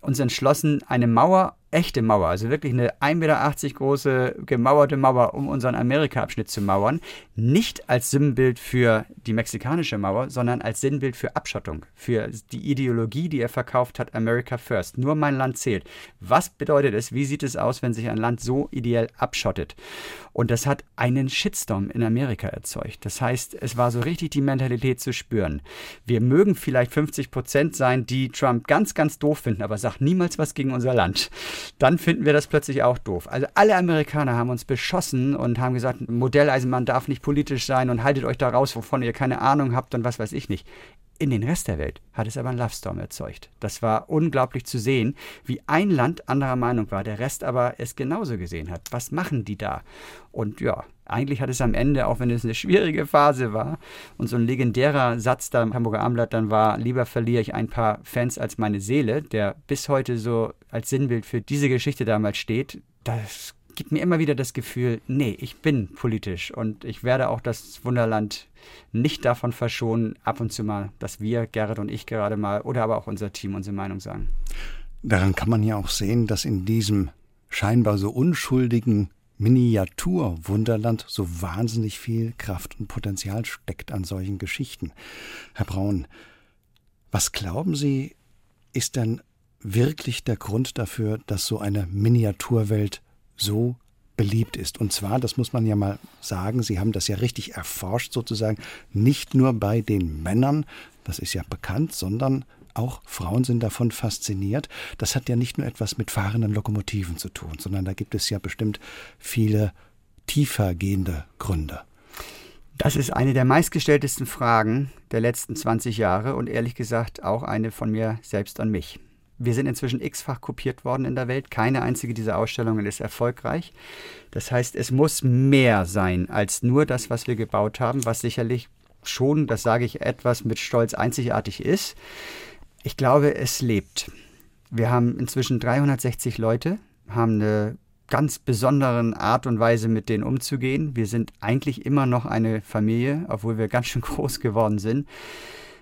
Speaker 3: uns entschlossen, eine Mauer echte Mauer, also wirklich eine 1,80 Meter große gemauerte Mauer, um unseren Amerika-Abschnitt zu mauern, nicht als Sinnbild für die mexikanische Mauer, sondern als Sinnbild für Abschottung, für die Ideologie, die er verkauft hat, America First. Nur mein Land zählt. Was bedeutet es? Wie sieht es aus, wenn sich ein Land so ideell abschottet? Und das hat einen Shitstorm in Amerika erzeugt. Das heißt, es war so richtig die Mentalität zu spüren. Wir mögen vielleicht 50 Prozent sein, die Trump ganz, ganz doof finden, aber sagt niemals was gegen unser Land dann finden wir das plötzlich auch doof. Also alle Amerikaner haben uns beschossen und haben gesagt, Modelleisenbahn darf nicht politisch sein und haltet euch da raus, wovon ihr keine Ahnung habt und was weiß ich nicht. In den Rest der Welt hat es aber einen Love Storm erzeugt. Das war unglaublich zu sehen, wie ein Land anderer Meinung war, der Rest aber es genauso gesehen hat. Was machen die da? Und ja, eigentlich hat es am Ende, auch wenn es eine schwierige Phase war und so ein legendärer Satz da im Hamburger Armblatt dann war, lieber verliere ich ein paar Fans als meine Seele, der bis heute so als Sinnbild für diese Geschichte damals steht, das gibt mir immer wieder das Gefühl, nee, ich bin politisch und ich werde auch das Wunderland nicht davon verschonen, ab und zu mal, dass wir, Gerrit und ich gerade mal, oder aber auch unser Team unsere Meinung sagen.
Speaker 2: Daran kann man ja auch sehen, dass in diesem scheinbar so unschuldigen Miniatur-Wunderland so wahnsinnig viel Kraft und Potenzial steckt an solchen Geschichten. Herr Braun, was glauben Sie, ist denn wirklich der Grund dafür, dass so eine Miniaturwelt so beliebt ist. Und zwar, das muss man ja mal sagen, Sie haben das ja richtig erforscht sozusagen, nicht nur bei den Männern, das ist ja bekannt, sondern auch Frauen sind davon fasziniert. Das hat ja nicht nur etwas mit fahrenden Lokomotiven zu tun, sondern da gibt es ja bestimmt viele tiefer gehende Gründe.
Speaker 3: Das ist eine der meistgestelltesten Fragen der letzten 20 Jahre und ehrlich gesagt auch eine von mir selbst an mich. Wir sind inzwischen x-fach kopiert worden in der Welt. Keine einzige dieser Ausstellungen ist erfolgreich. Das heißt, es muss mehr sein als nur das, was wir gebaut haben, was sicherlich schon, das sage ich etwas mit Stolz, einzigartig ist. Ich glaube, es lebt. Wir haben inzwischen 360 Leute, haben eine ganz besonderen Art und Weise mit denen umzugehen. Wir sind eigentlich immer noch eine Familie, obwohl wir ganz schön groß geworden sind.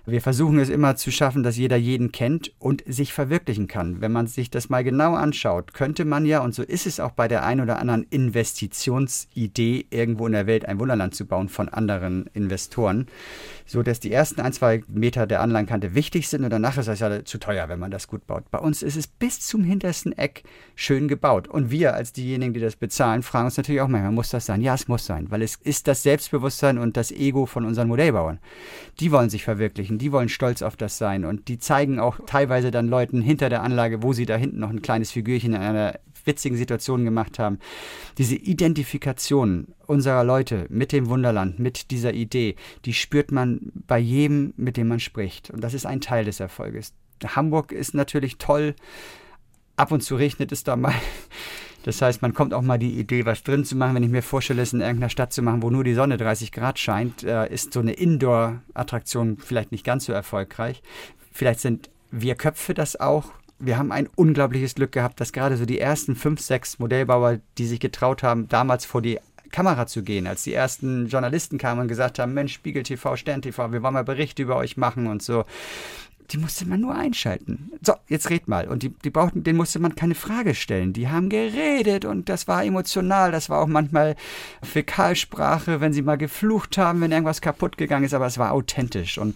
Speaker 3: Wir versuchen es immer zu schaffen, dass jeder jeden kennt und sich verwirklichen kann. Wenn man sich das mal genau anschaut, könnte man ja, und so ist es auch bei der ein oder anderen Investitionsidee, irgendwo in der Welt ein Wunderland zu bauen von anderen Investoren, so dass die ersten ein, zwei Meter der Anlagenkante wichtig sind und danach ist das ja zu teuer, wenn man das gut baut. Bei uns ist es bis zum hintersten Eck schön gebaut. Und wir als diejenigen, die das bezahlen, fragen uns natürlich auch manchmal, muss das sein? Ja, es muss sein, weil es ist das Selbstbewusstsein und das Ego von unseren Modellbauern. Die wollen sich verwirklichen, die wollen stolz auf das sein und die zeigen auch teilweise dann Leuten hinter der Anlage, wo sie da hinten noch ein kleines Figürchen in einer witzigen Situation gemacht haben. Diese Identifikation unserer Leute mit dem Wunderland, mit dieser Idee, die spürt man bei jedem, mit dem man spricht. Und das ist ein Teil des Erfolges. Hamburg ist natürlich toll. Ab und zu regnet es da mal. Das heißt, man kommt auch mal die Idee, was drin zu machen. Wenn ich mir vorstelle, es in irgendeiner Stadt zu machen, wo nur die Sonne 30 Grad scheint, äh, ist so eine Indoor-Attraktion vielleicht nicht ganz so erfolgreich. Vielleicht sind wir Köpfe das auch wir haben ein unglaubliches Glück gehabt, dass gerade so die ersten fünf, sechs Modellbauer, die sich getraut haben, damals vor die Kamera zu gehen, als die ersten Journalisten kamen und gesagt haben, Mensch, Spiegel TV, Stern TV, wir wollen mal Berichte über euch machen und so die musste man nur einschalten. So, jetzt red mal. Und die, die brauchten, denen musste man keine Frage stellen. Die haben geredet und das war emotional. Das war auch manchmal Fäkalsprache, wenn sie mal geflucht haben, wenn irgendwas kaputt gegangen ist, aber es war authentisch. Und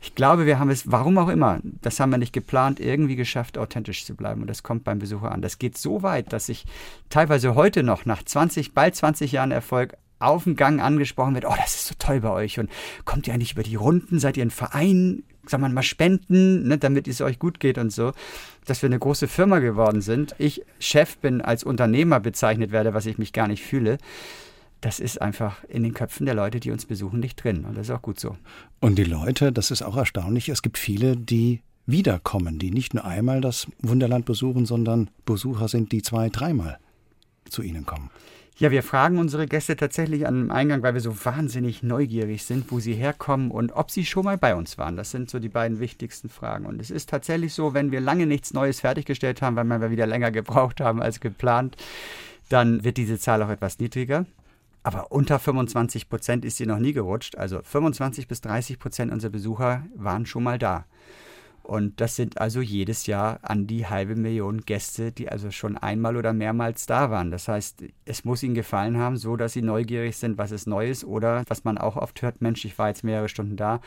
Speaker 3: ich glaube, wir haben es, warum auch immer, das haben wir nicht geplant, irgendwie geschafft, authentisch zu bleiben. Und das kommt beim Besucher an. Das geht so weit, dass ich teilweise heute noch nach 20, bald 20 Jahren Erfolg auf dem Gang angesprochen wird, oh, das ist so toll bei euch und kommt ihr eigentlich über die Runden, seid ihr ein Verein, sagen wir mal, spenden, ne, damit es euch gut geht und so, dass wir eine große Firma geworden sind. Ich Chef bin, als Unternehmer bezeichnet werde, was ich mich gar nicht fühle. Das ist einfach in den Köpfen der Leute, die uns besuchen, nicht drin. Und das ist auch gut so.
Speaker 2: Und die Leute, das ist auch erstaunlich, es gibt viele, die wiederkommen, die nicht nur einmal das Wunderland besuchen, sondern Besucher sind, die zwei, dreimal zu ihnen kommen.
Speaker 3: Ja, wir fragen unsere Gäste tatsächlich an dem Eingang, weil wir so wahnsinnig neugierig sind, wo sie herkommen und ob sie schon mal bei uns waren. Das sind so die beiden wichtigsten Fragen. Und es ist tatsächlich so, wenn wir lange nichts Neues fertiggestellt haben, weil wir wieder länger gebraucht haben als geplant, dann wird diese Zahl auch etwas niedriger. Aber unter 25 Prozent ist sie noch nie gerutscht. Also 25 bis 30 Prozent unserer Besucher waren schon mal da. Und das sind also jedes Jahr an die halbe Million Gäste, die also schon einmal oder mehrmals da waren. Das heißt, es muss ihnen gefallen haben, so dass sie neugierig sind, was ist Neues oder was man auch oft hört, Mensch, ich war jetzt mehrere Stunden da,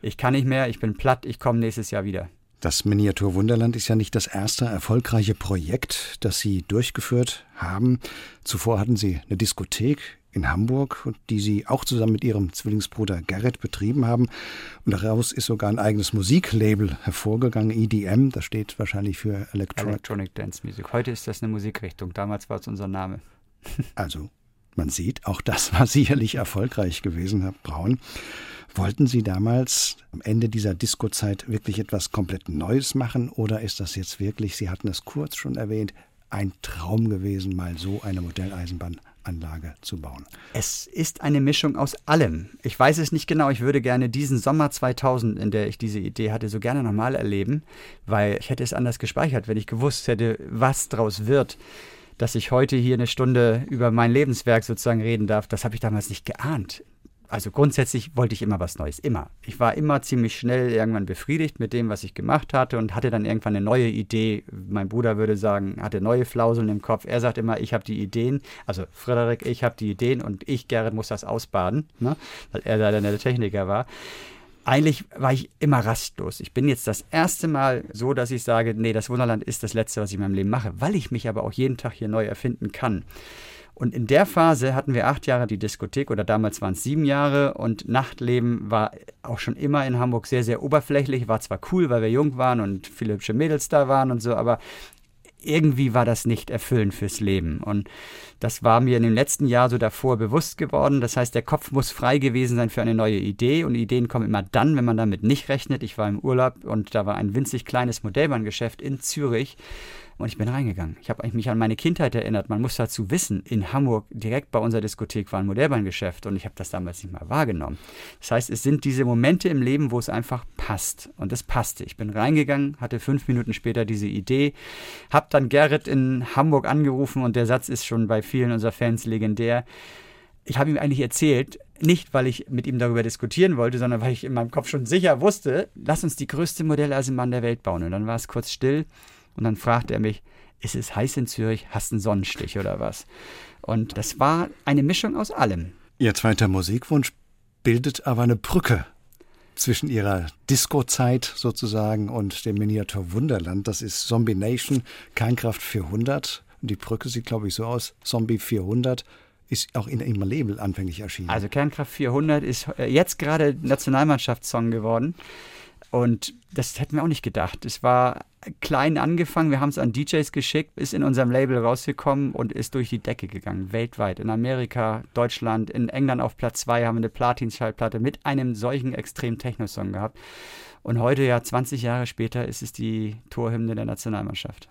Speaker 3: ich kann nicht mehr, ich bin platt, ich komme nächstes Jahr wieder.
Speaker 2: Das Miniatur Wunderland ist ja nicht das erste erfolgreiche Projekt, das Sie durchgeführt haben. Zuvor hatten Sie eine Diskothek in Hamburg, die sie auch zusammen mit ihrem Zwillingsbruder Gerrit betrieben haben. Und daraus ist sogar ein eigenes Musiklabel hervorgegangen, EDM, das steht wahrscheinlich für Electronic,
Speaker 3: Electronic Dance Music. Heute ist das eine Musikrichtung, damals war es unser Name.
Speaker 2: also, man sieht, auch das war sicherlich erfolgreich gewesen, Herr Braun. Wollten Sie damals am Ende dieser Disco-Zeit wirklich etwas komplett Neues machen oder ist das jetzt wirklich, Sie hatten es kurz schon erwähnt, ein Traum gewesen, mal so eine Modelleisenbahn Anlage zu bauen?
Speaker 3: Es ist eine Mischung aus allem. Ich weiß es nicht genau. Ich würde gerne diesen Sommer 2000, in der ich diese Idee hatte, so gerne nochmal erleben, weil ich hätte es anders gespeichert, wenn ich gewusst hätte, was daraus wird. Dass ich heute hier eine Stunde über mein Lebenswerk sozusagen reden darf, das habe ich damals nicht geahnt also grundsätzlich wollte ich immer was Neues, immer. Ich war immer ziemlich schnell irgendwann befriedigt mit dem, was ich gemacht hatte und hatte dann irgendwann eine neue Idee. Mein Bruder würde sagen, hatte neue Flauseln im Kopf. Er sagt immer, ich habe die Ideen. Also Frederik, ich habe die Ideen und ich, Gerrit, muss das ausbaden, ne? weil er da dann der Techniker war. Eigentlich war ich immer rastlos. Ich bin jetzt das erste Mal so, dass ich sage, nee, das Wunderland ist das Letzte, was ich in meinem Leben mache, weil ich mich aber auch jeden Tag hier neu erfinden kann. Und in der Phase hatten wir acht Jahre die Diskothek oder damals waren es sieben Jahre und Nachtleben war auch schon immer in Hamburg sehr, sehr oberflächlich. War zwar cool, weil wir jung waren und viele hübsche Mädels da waren und so, aber irgendwie war das nicht erfüllend fürs Leben. Und das war mir in dem letzten Jahr so davor bewusst geworden. Das heißt, der Kopf muss frei gewesen sein für eine neue Idee. Und Ideen kommen immer dann, wenn man damit nicht rechnet. Ich war im Urlaub und da war ein winzig kleines Modellbahngeschäft in Zürich. Und ich bin reingegangen. Ich habe mich an meine Kindheit erinnert. Man muss dazu wissen, in Hamburg direkt bei unserer Diskothek war ein Modellbahngeschäft und ich habe das damals nicht mal wahrgenommen. Das heißt, es sind diese Momente im Leben, wo es einfach passt. Und es passte. Ich bin reingegangen, hatte fünf Minuten später diese Idee, habe dann Gerrit in Hamburg angerufen und der Satz ist schon bei vielen unserer Fans legendär. Ich habe ihm eigentlich erzählt, nicht weil ich mit ihm darüber diskutieren wollte, sondern weil ich in meinem Kopf schon sicher wusste, lass uns die größte Modelleisenbahn der Welt bauen. Und dann war es kurz still und dann fragte er mich, ist es heiß in Zürich? Hast du einen Sonnenstich oder was? Und das war eine Mischung aus allem.
Speaker 2: Ihr zweiter Musikwunsch bildet aber eine Brücke zwischen ihrer Disco-Zeit sozusagen und dem Miniatur Wunderland. Das ist Zombie Nation, Keinkraft 400. Und die Brücke sieht, glaube ich, so aus. Zombie 400 ist auch in ihrem Label anfänglich erschienen.
Speaker 3: Also Kernkraft 400 ist äh, jetzt gerade Nationalmannschaftssong geworden. Und das hätten wir auch nicht gedacht. Es war klein angefangen, wir haben es an DJs geschickt, ist in unserem Label rausgekommen und ist durch die Decke gegangen, weltweit. In Amerika, Deutschland, in England auf Platz 2 haben wir eine Platin-Schallplatte mit einem solchen extrem Techno-Song gehabt. Und heute, ja 20 Jahre später, ist es die Torhymne der Nationalmannschaft.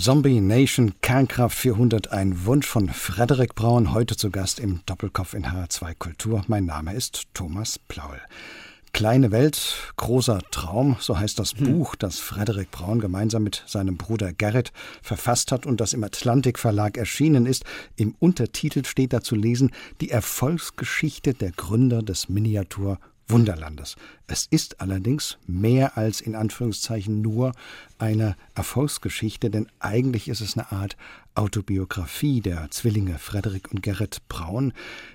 Speaker 2: Zombie Nation Kernkraft 400, ein Wunsch von Frederik Braun, heute zu Gast im Doppelkopf in H2 Kultur. Mein Name ist Thomas Plaul. Kleine Welt, großer Traum, so heißt das hm. Buch, das Frederik Braun gemeinsam mit seinem Bruder Gerrit verfasst hat und das im Atlantik Verlag erschienen ist. Im Untertitel steht da zu lesen Die Erfolgsgeschichte der Gründer des Miniatur Wunderlandes. Es ist allerdings mehr als in Anführungszeichen nur eine Erfolgsgeschichte, denn eigentlich ist es eine Art Autobiografie der Zwillinge Frederik und Gerrit Braun,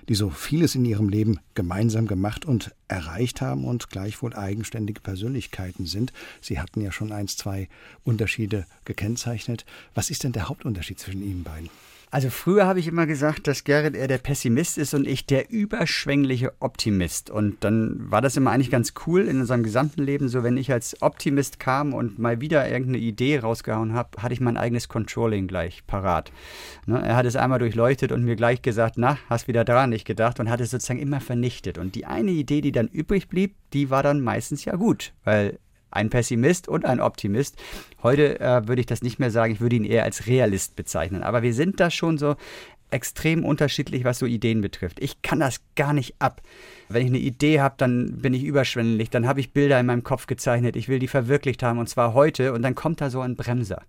Speaker 2: die so vieles in ihrem Leben gemeinsam gemacht und erreicht haben und gleichwohl eigenständige Persönlichkeiten sind. Sie hatten ja schon eins, zwei Unterschiede gekennzeichnet. Was ist denn der Hauptunterschied zwischen Ihnen beiden?
Speaker 3: Also früher habe ich immer gesagt, dass Gerrit eher der Pessimist ist und ich der überschwängliche Optimist. Und dann war das immer eigentlich ganz cool in unserem gesamten Leben. So, wenn ich als Optimist kam und mal wieder irgendeine Idee rausgehauen habe, hatte ich mein eigenes Controlling gleich parat. Ne, er hat es einmal durchleuchtet und mir gleich gesagt, na, hast wieder daran nicht gedacht und hat es sozusagen immer vernichtet. Und die eine Idee, die dann übrig blieb, die war dann meistens ja gut, weil ein Pessimist und ein Optimist. Heute äh, würde ich das nicht mehr sagen, ich würde ihn eher als Realist bezeichnen. Aber wir sind da schon so extrem unterschiedlich, was so Ideen betrifft. Ich kann das gar nicht ab. Wenn ich eine Idee habe, dann bin ich überschwänglich, dann habe ich Bilder in meinem Kopf gezeichnet, ich will die verwirklicht haben und zwar heute und dann kommt da so ein Bremser.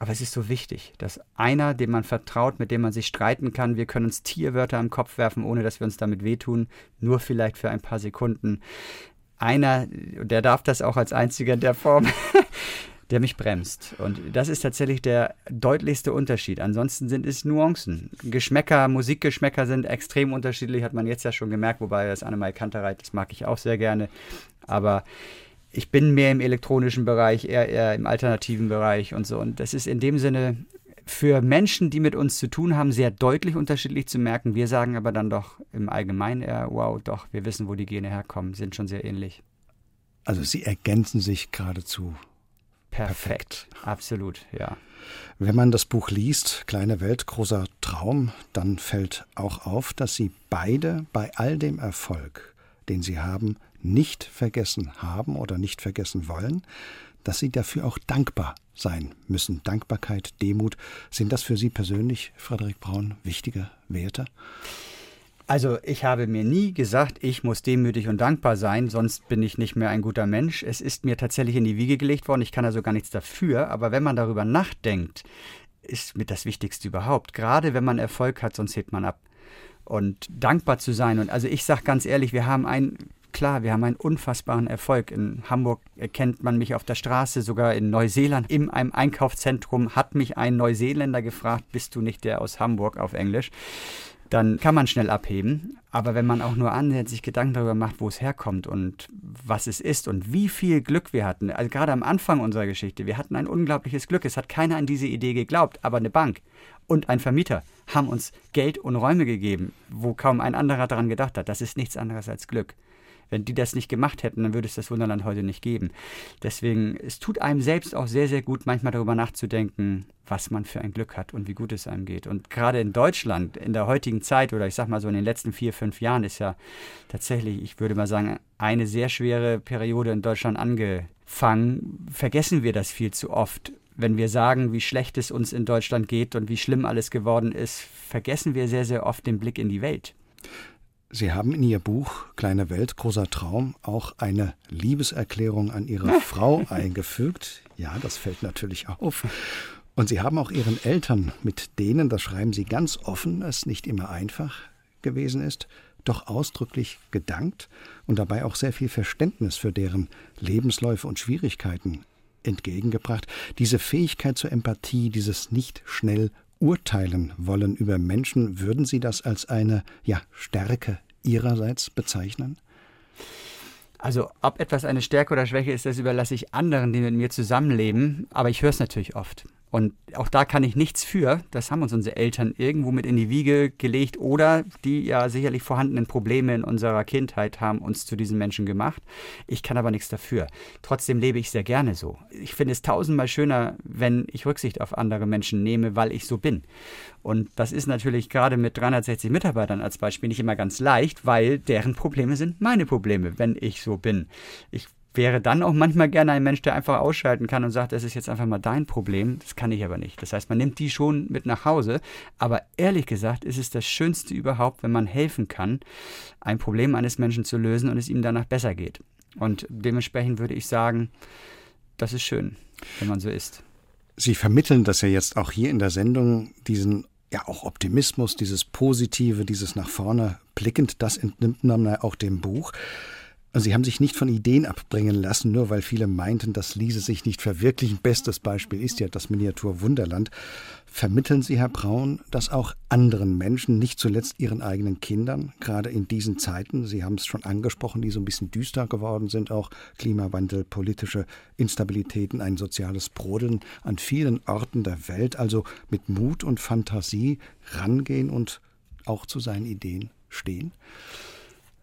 Speaker 3: Aber es ist so wichtig, dass einer, dem man vertraut, mit dem man sich streiten kann, wir können uns Tierwörter im Kopf werfen, ohne dass wir uns damit wehtun, nur vielleicht für ein paar Sekunden einer, der darf das auch als einziger in der Form, der mich bremst. Und das ist tatsächlich der deutlichste Unterschied. Ansonsten sind es Nuancen. Geschmäcker, Musikgeschmäcker sind extrem unterschiedlich, hat man jetzt ja schon gemerkt, wobei das Annemai Kantereit, das mag ich auch sehr gerne. Aber ich bin mehr im elektronischen Bereich, eher, eher im alternativen Bereich und so. Und das ist in dem Sinne für Menschen, die mit uns zu tun haben, sehr deutlich unterschiedlich zu merken. Wir sagen aber dann doch im Allgemeinen eher, wow, doch, wir wissen, wo die Gene herkommen, sind schon sehr ähnlich.
Speaker 2: Also sie ergänzen sich geradezu
Speaker 3: perfekt. perfekt. Absolut, ja.
Speaker 2: Wenn man das Buch liest, Kleine Welt, großer Traum, dann fällt auch auf, dass Sie beide bei all dem Erfolg, den Sie haben, nicht vergessen haben oder nicht vergessen wollen, dass Sie dafür auch dankbar sein müssen. Dankbarkeit, Demut, sind das für Sie persönlich, Frederik Braun, wichtige Werte?
Speaker 3: Also ich habe mir nie gesagt, ich muss demütig und dankbar sein, sonst bin ich nicht mehr ein guter Mensch. Es ist mir tatsächlich in die Wiege gelegt worden, ich kann also gar nichts dafür, aber wenn man darüber nachdenkt, ist mit das Wichtigste überhaupt. Gerade wenn man Erfolg hat, sonst hebt man ab. Und dankbar zu sein. Und also ich sage ganz ehrlich, wir haben ein, klar, wir haben einen unfassbaren Erfolg. In Hamburg erkennt man mich auf der Straße, sogar in Neuseeland. In einem Einkaufszentrum hat mich ein Neuseeländer gefragt, bist du nicht der aus Hamburg auf Englisch? dann kann man schnell abheben. Aber wenn man auch nur annähernd sich Gedanken darüber macht, wo es herkommt und was es ist und wie viel Glück wir hatten, also gerade am Anfang unserer Geschichte, wir hatten ein unglaubliches Glück. Es hat keiner an diese Idee geglaubt, aber eine Bank und ein Vermieter haben uns Geld und Räume gegeben, wo kaum ein anderer daran gedacht hat. Das ist nichts anderes als Glück. Wenn die das nicht gemacht hätten, dann würde es das Wunderland heute nicht geben. Deswegen, es tut einem selbst auch sehr, sehr gut, manchmal darüber nachzudenken, was man für ein Glück hat und wie gut es einem geht. Und gerade in Deutschland, in der heutigen Zeit oder ich sag mal so in den letzten vier, fünf Jahren ist ja tatsächlich, ich würde mal sagen, eine sehr schwere Periode in Deutschland angefangen. Vergessen wir das viel zu oft. Wenn wir sagen, wie schlecht es uns in Deutschland geht und wie schlimm alles geworden ist, vergessen wir sehr, sehr oft den Blick in die Welt.
Speaker 2: Sie haben in Ihr Buch Kleine Welt, großer Traum auch eine Liebeserklärung an Ihre Frau eingefügt. Ja, das fällt natürlich auf. Und Sie haben auch Ihren Eltern, mit denen, das schreiben Sie ganz offen, es nicht immer einfach gewesen ist, doch ausdrücklich gedankt und dabei auch sehr viel Verständnis für deren Lebensläufe und Schwierigkeiten entgegengebracht. Diese Fähigkeit zur Empathie, dieses nicht schnell urteilen wollen über Menschen, würden Sie das als eine ja, Stärke Ihrerseits bezeichnen?
Speaker 3: Also, ob etwas eine Stärke oder Schwäche ist, das überlasse ich anderen, die mit mir zusammenleben. Aber ich höre es natürlich oft. Und auch da kann ich nichts für. Das haben uns unsere Eltern irgendwo mit in die Wiege gelegt oder die ja sicherlich vorhandenen Probleme in unserer Kindheit haben uns zu diesen Menschen gemacht. Ich kann aber nichts dafür. Trotzdem lebe ich sehr gerne so. Ich finde es tausendmal schöner, wenn ich Rücksicht auf andere Menschen nehme, weil ich so bin. Und das ist natürlich gerade mit 360 Mitarbeitern als Beispiel nicht immer ganz leicht, weil deren Probleme sind meine Probleme, wenn ich so bin. Ich wäre dann auch manchmal gerne ein Mensch, der einfach ausschalten kann und sagt, das ist jetzt einfach mal dein Problem. Das kann ich aber nicht. Das heißt, man nimmt die schon mit nach Hause. Aber ehrlich gesagt ist es das Schönste überhaupt, wenn man helfen kann, ein Problem eines Menschen zu lösen und es ihm danach besser geht. Und dementsprechend würde ich sagen, das ist schön, wenn man so ist.
Speaker 2: Sie vermitteln das ja jetzt auch hier in der Sendung, diesen ja auch Optimismus, dieses Positive, dieses nach vorne blickend, das entnimmt man auch dem Buch. Sie haben sich nicht von Ideen abbringen lassen, nur weil viele meinten, das ließe sich nicht verwirklichen. Bestes Beispiel ist ja das Miniatur Wunderland. Vermitteln Sie, Herr Braun, das auch anderen Menschen, nicht zuletzt Ihren eigenen Kindern, gerade in diesen Zeiten, Sie haben es schon angesprochen, die so ein bisschen düster geworden sind, auch Klimawandel, politische Instabilitäten, ein soziales Brodeln an vielen Orten der Welt, also mit Mut und Fantasie rangehen und auch zu seinen Ideen stehen?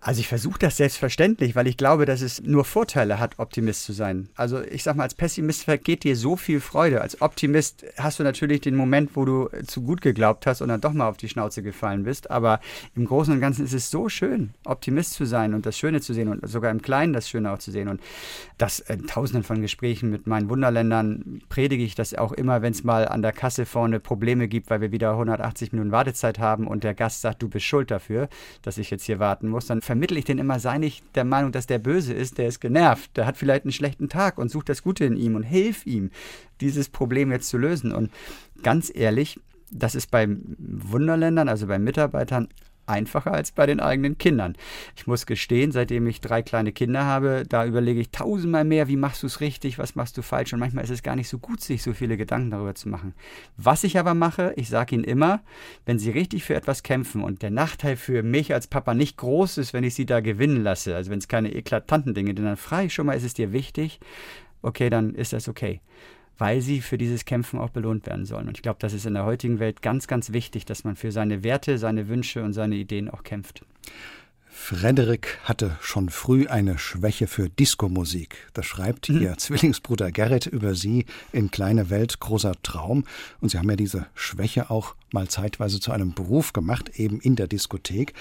Speaker 3: Also ich versuche das selbstverständlich, weil ich glaube, dass es nur Vorteile hat, Optimist zu sein. Also ich sag mal, als Pessimist vergeht dir so viel Freude. Als Optimist hast du natürlich den Moment, wo du zu gut geglaubt hast und dann doch mal auf die Schnauze gefallen bist. Aber im Großen und Ganzen ist es so schön, Optimist zu sein und das Schöne zu sehen und sogar im Kleinen das Schöne auch zu sehen. Und das in tausenden von Gesprächen mit meinen Wunderländern predige ich das auch immer, wenn es mal an der Kasse vorne Probleme gibt, weil wir wieder 180 Minuten Wartezeit haben und der Gast sagt, du bist schuld dafür, dass ich jetzt hier warten muss. Dann vermittle ich den immer, sei nicht der Meinung, dass der böse ist, der ist genervt, der hat vielleicht einen schlechten Tag und sucht das Gute in ihm und hilf ihm, dieses Problem jetzt zu lösen. Und ganz ehrlich, das ist bei Wunderländern, also bei Mitarbeitern, einfacher als bei den eigenen Kindern. Ich muss gestehen, seitdem ich drei kleine Kinder habe, da überlege ich tausendmal mehr, wie machst du es richtig, was machst du falsch und manchmal ist es gar nicht so gut, sich so viele Gedanken darüber zu machen. Was ich aber mache, ich sage ihnen immer, wenn sie richtig für etwas kämpfen und der Nachteil für mich als Papa nicht groß ist, wenn ich sie da gewinnen lasse, also wenn es keine eklatanten Dinge, sind, dann frage ich schon mal, ist es dir wichtig? Okay, dann ist das okay weil sie für dieses Kämpfen auch belohnt werden sollen. Und ich glaube, das ist in der heutigen Welt ganz, ganz wichtig, dass man für seine Werte, seine Wünsche und seine Ideen auch kämpft.
Speaker 2: Frederik hatte schon früh eine Schwäche für Diskomusik. Das schreibt mhm. ihr Zwillingsbruder Gerrit über sie in Kleine Welt, großer Traum. Und sie haben ja diese Schwäche auch mal zeitweise zu einem Beruf gemacht, eben in der Diskothek.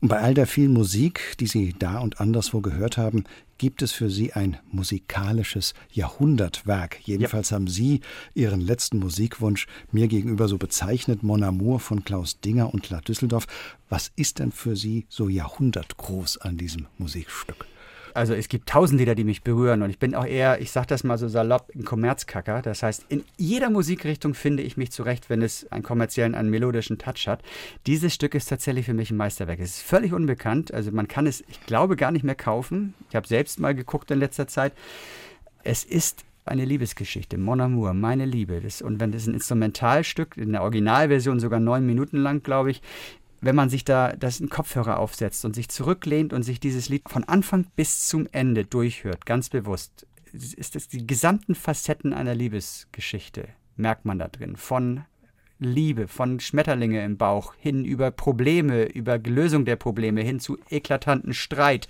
Speaker 2: Und bei all der vielen Musik, die Sie da und anderswo gehört haben, gibt es für Sie ein musikalisches Jahrhundertwerk. Jedenfalls ja. haben Sie Ihren letzten Musikwunsch mir gegenüber so bezeichnet, Mon Amour von Klaus Dinger und La Düsseldorf. Was ist denn für Sie so jahrhundertgroß an diesem Musikstück?
Speaker 3: Also es gibt tausend Lieder, die mich berühren und ich bin auch eher, ich sag das mal so salopp, ein Kommerzkacker. Das heißt, in jeder Musikrichtung finde ich mich zurecht, wenn es einen kommerziellen, einen melodischen Touch hat. Dieses Stück ist tatsächlich für mich ein Meisterwerk. Es ist völlig unbekannt, also man kann es, ich glaube, gar nicht mehr kaufen. Ich habe selbst mal geguckt in letzter Zeit. Es ist eine Liebesgeschichte, Mon Amour, meine Liebe. Das, und wenn das ein Instrumentalstück, in der Originalversion sogar neun Minuten lang, glaube ich, wenn man sich da das einen Kopfhörer aufsetzt und sich zurücklehnt und sich dieses Lied von Anfang bis zum Ende durchhört, ganz bewusst, ist es die gesamten Facetten einer Liebesgeschichte, merkt man da drin. Von Liebe, von Schmetterlinge im Bauch hin über Probleme, über Lösung der Probleme hin zu eklatanten Streit,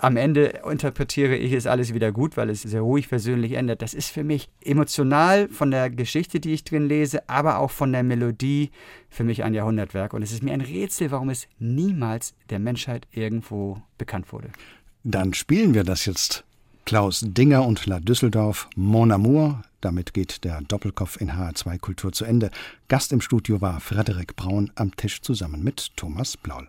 Speaker 3: am Ende interpretiere ich es alles wieder gut, weil es sehr ruhig versöhnlich endet. Das ist für mich emotional von der Geschichte, die ich drin lese, aber auch von der Melodie für mich ein Jahrhundertwerk. Und es ist mir ein Rätsel, warum es niemals der Menschheit irgendwo bekannt wurde.
Speaker 2: Dann spielen wir das jetzt. Klaus Dinger und La Düsseldorf, Mon Amour. Damit geht der Doppelkopf in HR2 Kultur zu Ende. Gast im Studio war Frederik Braun am Tisch zusammen mit Thomas Blaul.